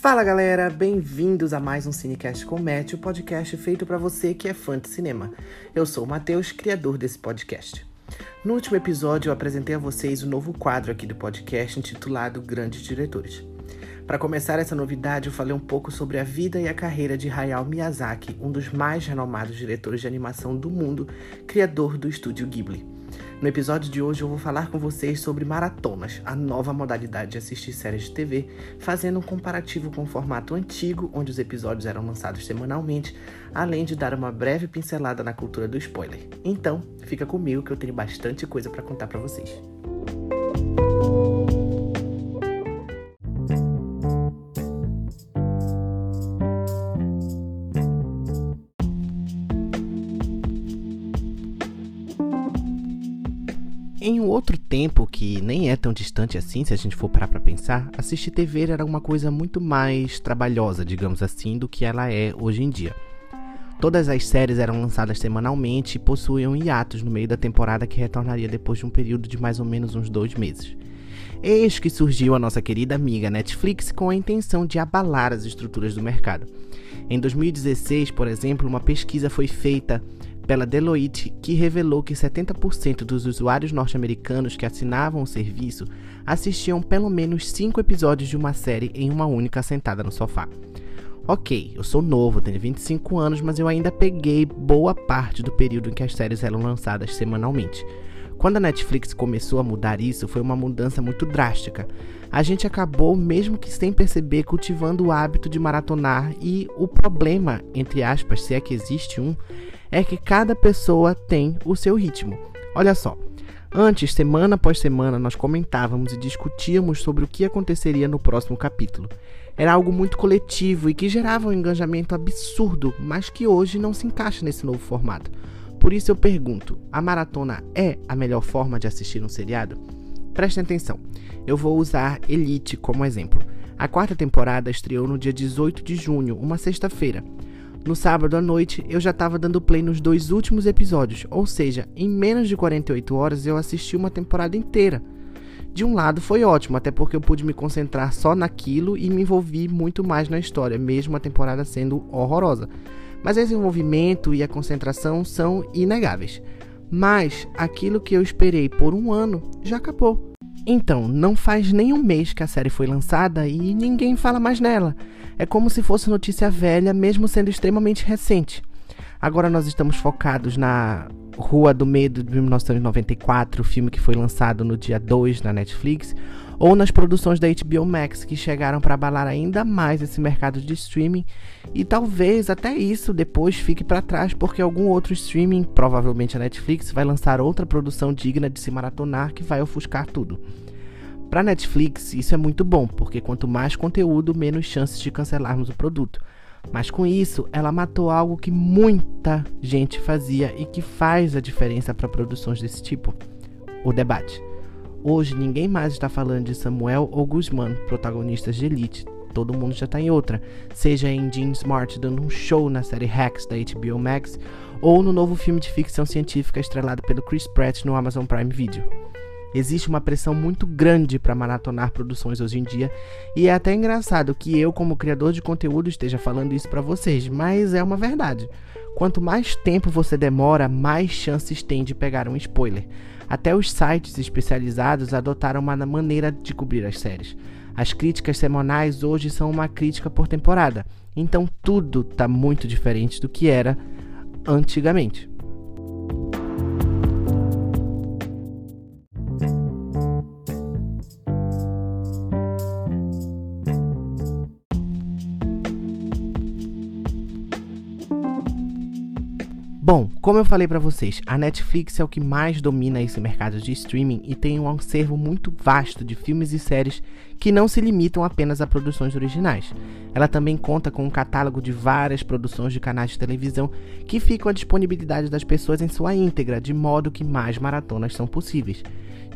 Fala galera, bem-vindos a mais um Cinecast com Matt, o podcast feito para você que é fã de cinema. Eu sou o Matheus, criador desse podcast. No último episódio eu apresentei a vocês o novo quadro aqui do podcast intitulado Grandes Diretores. Para começar essa novidade, eu falei um pouco sobre a vida e a carreira de Hayao Miyazaki, um dos mais renomados diretores de animação do mundo, criador do estúdio Ghibli. No episódio de hoje eu vou falar com vocês sobre maratonas, a nova modalidade de assistir séries de TV, fazendo um comparativo com o formato antigo, onde os episódios eram lançados semanalmente, além de dar uma breve pincelada na cultura do spoiler. Então, fica comigo que eu tenho bastante coisa para contar para vocês. Em um outro tempo, que nem é tão distante assim, se a gente for parar pra pensar, assistir TV era uma coisa muito mais trabalhosa, digamos assim, do que ela é hoje em dia. Todas as séries eram lançadas semanalmente e possuíam hiatos no meio da temporada que retornaria depois de um período de mais ou menos uns dois meses. Eis que surgiu a nossa querida amiga Netflix com a intenção de abalar as estruturas do mercado. Em 2016, por exemplo, uma pesquisa foi feita pela Deloitte, que revelou que 70% dos usuários norte-americanos que assinavam o serviço assistiam pelo menos 5 episódios de uma série em uma única sentada no sofá. Ok, eu sou novo, tenho 25 anos, mas eu ainda peguei boa parte do período em que as séries eram lançadas semanalmente. Quando a Netflix começou a mudar isso, foi uma mudança muito drástica. A gente acabou, mesmo que sem perceber, cultivando o hábito de maratonar e o problema, entre aspas, se é que existe um, é que cada pessoa tem o seu ritmo. Olha só, antes, semana após semana, nós comentávamos e discutíamos sobre o que aconteceria no próximo capítulo. Era algo muito coletivo e que gerava um engajamento absurdo, mas que hoje não se encaixa nesse novo formato. Por isso eu pergunto: a maratona é a melhor forma de assistir um seriado? Prestem atenção, eu vou usar Elite como exemplo. A quarta temporada estreou no dia 18 de junho, uma sexta-feira. No sábado à noite, eu já estava dando play nos dois últimos episódios, ou seja, em menos de 48 horas eu assisti uma temporada inteira. De um lado foi ótimo, até porque eu pude me concentrar só naquilo e me envolvi muito mais na história, mesmo a temporada sendo horrorosa. Mas esse envolvimento e a concentração são inegáveis. Mas aquilo que eu esperei por um ano já acabou. Então, não faz nem um mês que a série foi lançada e ninguém fala mais nela. É como se fosse notícia velha, mesmo sendo extremamente recente. Agora nós estamos focados na Rua do Medo de 1994, o filme que foi lançado no dia 2 na Netflix, ou nas produções da HBO Max que chegaram para abalar ainda mais esse mercado de streaming, e talvez até isso depois fique para trás porque algum outro streaming, provavelmente a Netflix, vai lançar outra produção digna de se maratonar que vai ofuscar tudo. Para Netflix, isso é muito bom, porque quanto mais conteúdo, menos chances de cancelarmos o produto. Mas com isso, ela matou algo que muita gente fazia e que faz a diferença para produções desse tipo: o debate. Hoje ninguém mais está falando de Samuel ou Guzman, protagonistas de Elite. Todo mundo já está em outra, seja em Gene Smart dando um show na série Hacks da HBO Max ou no novo filme de ficção científica estrelado pelo Chris Pratt no Amazon Prime Video. Existe uma pressão muito grande para maratonar produções hoje em dia, e é até engraçado que eu, como criador de conteúdo, esteja falando isso para vocês, mas é uma verdade. Quanto mais tempo você demora, mais chances tem de pegar um spoiler. Até os sites especializados adotaram uma maneira de cobrir as séries. As críticas semanais hoje são uma crítica por temporada, então tudo está muito diferente do que era antigamente. Bom, como eu falei para vocês, a Netflix é o que mais domina esse mercado de streaming e tem um acervo muito vasto de filmes e séries que não se limitam apenas a produções originais. Ela também conta com um catálogo de várias produções de canais de televisão que ficam à disponibilidade das pessoas em sua íntegra, de modo que mais maratonas são possíveis.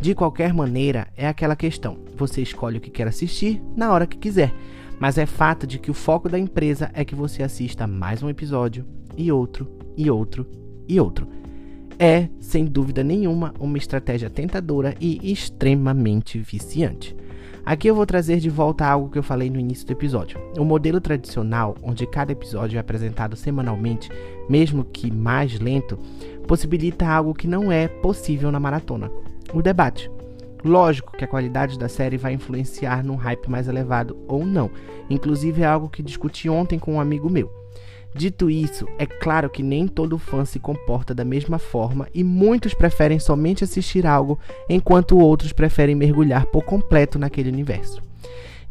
De qualquer maneira, é aquela questão: você escolhe o que quer assistir na hora que quiser, mas é fato de que o foco da empresa é que você assista mais um episódio e outro e outro e outro. É, sem dúvida nenhuma, uma estratégia tentadora e extremamente viciante. Aqui eu vou trazer de volta algo que eu falei no início do episódio. O modelo tradicional, onde cada episódio é apresentado semanalmente, mesmo que mais lento, possibilita algo que não é possível na maratona: o debate. Lógico que a qualidade da série vai influenciar num hype mais elevado ou não. Inclusive é algo que discuti ontem com um amigo meu. Dito isso, é claro que nem todo fã se comporta da mesma forma e muitos preferem somente assistir algo, enquanto outros preferem mergulhar por completo naquele universo.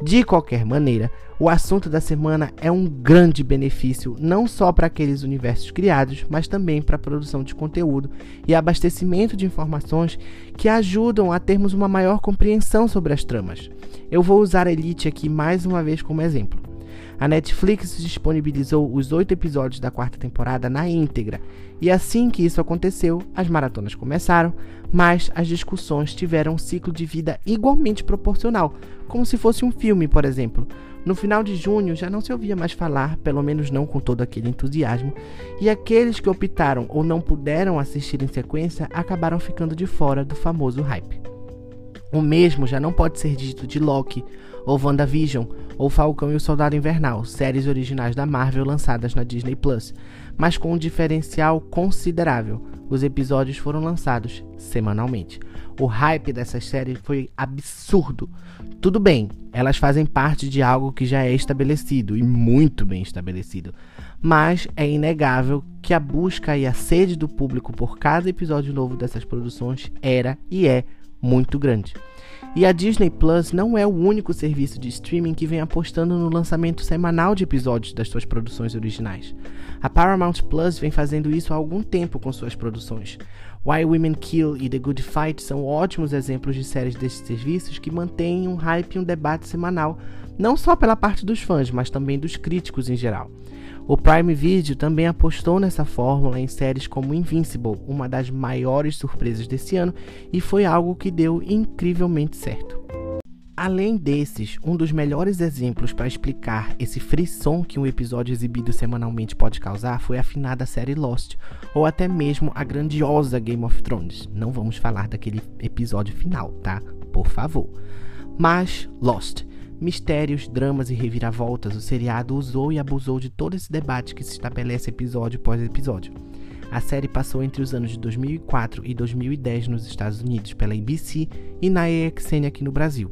De qualquer maneira, o assunto da semana é um grande benefício não só para aqueles universos criados, mas também para a produção de conteúdo e abastecimento de informações que ajudam a termos uma maior compreensão sobre as tramas. Eu vou usar Elite aqui mais uma vez como exemplo. A Netflix disponibilizou os oito episódios da quarta temporada na íntegra, e assim que isso aconteceu, as maratonas começaram, mas as discussões tiveram um ciclo de vida igualmente proporcional, como se fosse um filme, por exemplo. No final de junho já não se ouvia mais falar, pelo menos não com todo aquele entusiasmo, e aqueles que optaram ou não puderam assistir em sequência acabaram ficando de fora do famoso hype. O mesmo já não pode ser dito de Loki, ou WandaVision, ou Falcão e o Soldado Invernal, séries originais da Marvel lançadas na Disney Plus, mas com um diferencial considerável. Os episódios foram lançados semanalmente. O hype dessas séries foi absurdo. Tudo bem, elas fazem parte de algo que já é estabelecido e muito bem estabelecido. Mas é inegável que a busca e a sede do público por cada episódio novo dessas produções era e é muito grande. E a Disney Plus não é o único serviço de streaming que vem apostando no lançamento semanal de episódios das suas produções originais. A Paramount Plus vem fazendo isso há algum tempo com suas produções. Why Women Kill e The Good Fight são ótimos exemplos de séries desses serviços que mantêm um hype e um debate semanal, não só pela parte dos fãs, mas também dos críticos em geral. O Prime Video também apostou nessa fórmula em séries como Invincible, uma das maiores surpresas desse ano, e foi algo que deu incrivelmente certo. Além desses, um dos melhores exemplos para explicar esse frisson que um episódio exibido semanalmente pode causar foi a finada série Lost, ou até mesmo a grandiosa Game of Thrones. Não vamos falar daquele episódio final, tá? Por favor. Mas Lost mistérios, dramas e reviravoltas, o seriado usou e abusou de todo esse debate que se estabelece episódio após episódio. A série passou entre os anos de 2004 e 2010 nos Estados Unidos pela ABC e na AXN aqui no Brasil.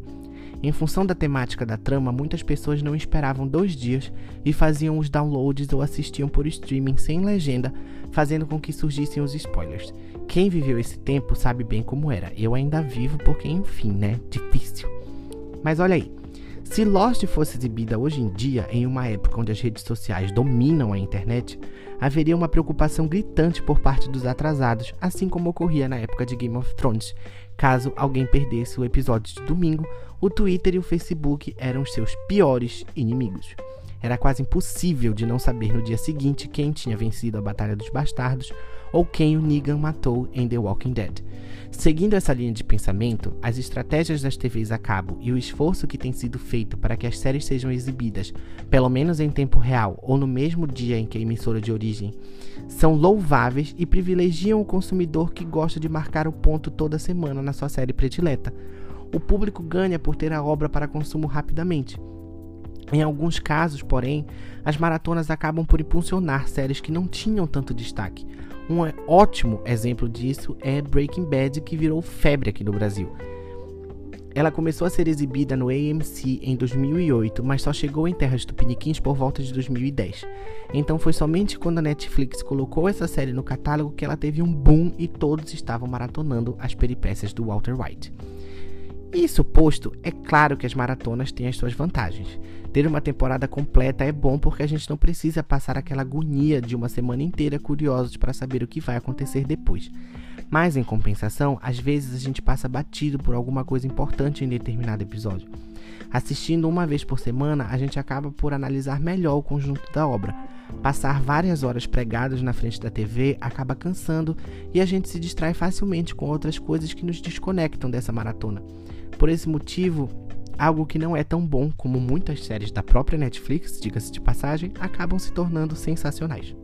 Em função da temática da trama, muitas pessoas não esperavam dois dias e faziam os downloads ou assistiam por streaming sem legenda, fazendo com que surgissem os spoilers. Quem viveu esse tempo sabe bem como era. Eu ainda vivo porque, enfim, né? Difícil. Mas olha aí, se Lost fosse exibida hoje em dia, em uma época onde as redes sociais dominam a internet, haveria uma preocupação gritante por parte dos atrasados, assim como ocorria na época de Game of Thrones. Caso alguém perdesse o episódio de domingo, o Twitter e o Facebook eram os seus piores inimigos. Era quase impossível de não saber no dia seguinte quem tinha vencido a Batalha dos Bastardos ou quem o Negan matou em The Walking Dead. Seguindo essa linha de pensamento, as estratégias das TVs a cabo e o esforço que tem sido feito para que as séries sejam exibidas, pelo menos em tempo real ou no mesmo dia em que a emissora de origem, são louváveis e privilegiam o consumidor que gosta de marcar o ponto toda semana na sua série predileta. O público ganha por ter a obra para consumo rapidamente. Em alguns casos, porém, as maratonas acabam por impulsionar séries que não tinham tanto destaque, um ótimo exemplo disso é Breaking Bad, que virou febre aqui no Brasil. Ela começou a ser exibida no AMC em 2008, mas só chegou em terras tupiniquins por volta de 2010. Então foi somente quando a Netflix colocou essa série no catálogo que ela teve um boom e todos estavam maratonando as peripécias do Walter White. Isso posto, é claro que as maratonas têm as suas vantagens. Ter uma temporada completa é bom porque a gente não precisa passar aquela agonia de uma semana inteira curiosos para saber o que vai acontecer depois. Mas em compensação, às vezes a gente passa batido por alguma coisa importante em determinado episódio. Assistindo uma vez por semana, a gente acaba por analisar melhor o conjunto da obra. Passar várias horas pregados na frente da TV acaba cansando e a gente se distrai facilmente com outras coisas que nos desconectam dessa maratona. Por esse motivo, algo que não é tão bom como muitas séries da própria Netflix, diga-se de passagem, acabam se tornando sensacionais.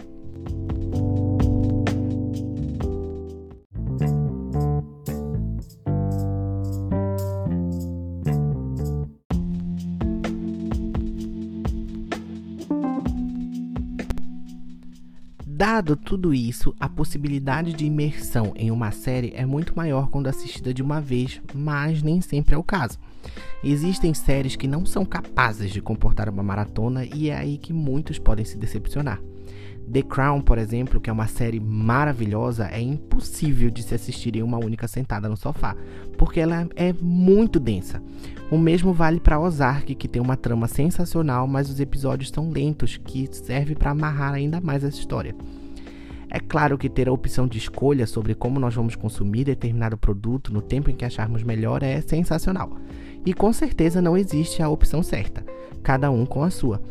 Dado tudo isso, a possibilidade de imersão em uma série é muito maior quando assistida de uma vez, mas nem sempre é o caso. Existem séries que não são capazes de comportar uma maratona e é aí que muitos podem se decepcionar. The Crown, por exemplo, que é uma série maravilhosa, é impossível de se assistir em uma única sentada no sofá, porque ela é muito densa. O mesmo vale para Ozark, que tem uma trama sensacional, mas os episódios são lentos, que serve para amarrar ainda mais essa história. É claro que ter a opção de escolha sobre como nós vamos consumir determinado produto no tempo em que acharmos melhor é sensacional. E com certeza não existe a opção certa, cada um com a sua.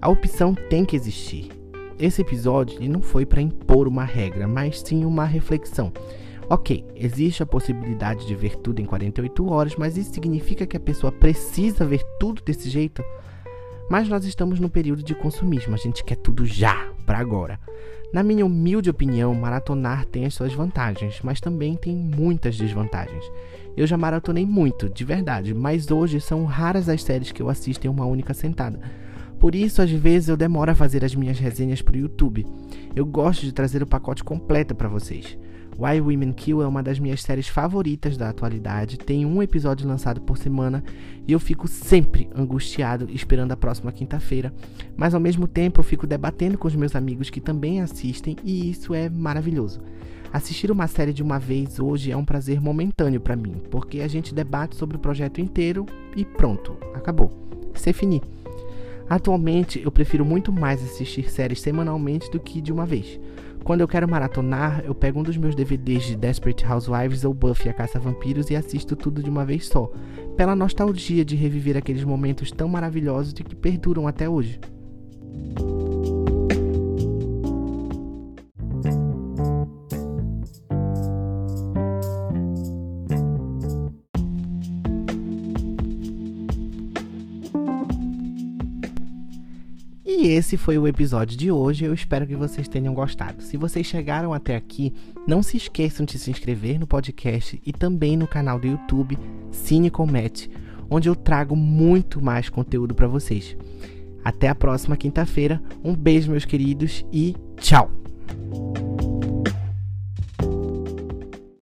A opção tem que existir. Esse episódio não foi para impor uma regra, mas sim uma reflexão. Ok, existe a possibilidade de ver tudo em 48 horas, mas isso significa que a pessoa precisa ver tudo desse jeito? Mas nós estamos no período de consumismo, a gente quer tudo já, para agora. Na minha humilde opinião, maratonar tem as suas vantagens, mas também tem muitas desvantagens. Eu já maratonei muito, de verdade, mas hoje são raras as séries que eu assisto em uma única sentada. Por isso, às vezes, eu demoro a fazer as minhas resenhas para o YouTube. Eu gosto de trazer o pacote completo para vocês. Why Women Kill é uma das minhas séries favoritas da atualidade, tem um episódio lançado por semana e eu fico sempre angustiado esperando a próxima quinta-feira, mas ao mesmo tempo eu fico debatendo com os meus amigos que também assistem e isso é maravilhoso. Assistir uma série de uma vez hoje é um prazer momentâneo para mim, porque a gente debate sobre o projeto inteiro e pronto, acabou. C'est fini. Atualmente eu prefiro muito mais assistir séries semanalmente do que de uma vez. Quando eu quero maratonar, eu pego um dos meus DVDs de Desperate Housewives ou Buffy a Caça Vampiros e assisto tudo de uma vez só, pela nostalgia de reviver aqueles momentos tão maravilhosos e que perduram até hoje. E esse foi o episódio de hoje. Eu espero que vocês tenham gostado. Se vocês chegaram até aqui, não se esqueçam de se inscrever no podcast e também no canal do YouTube Cine Comet, onde eu trago muito mais conteúdo para vocês. Até a próxima quinta-feira. Um beijo, meus queridos, e tchau!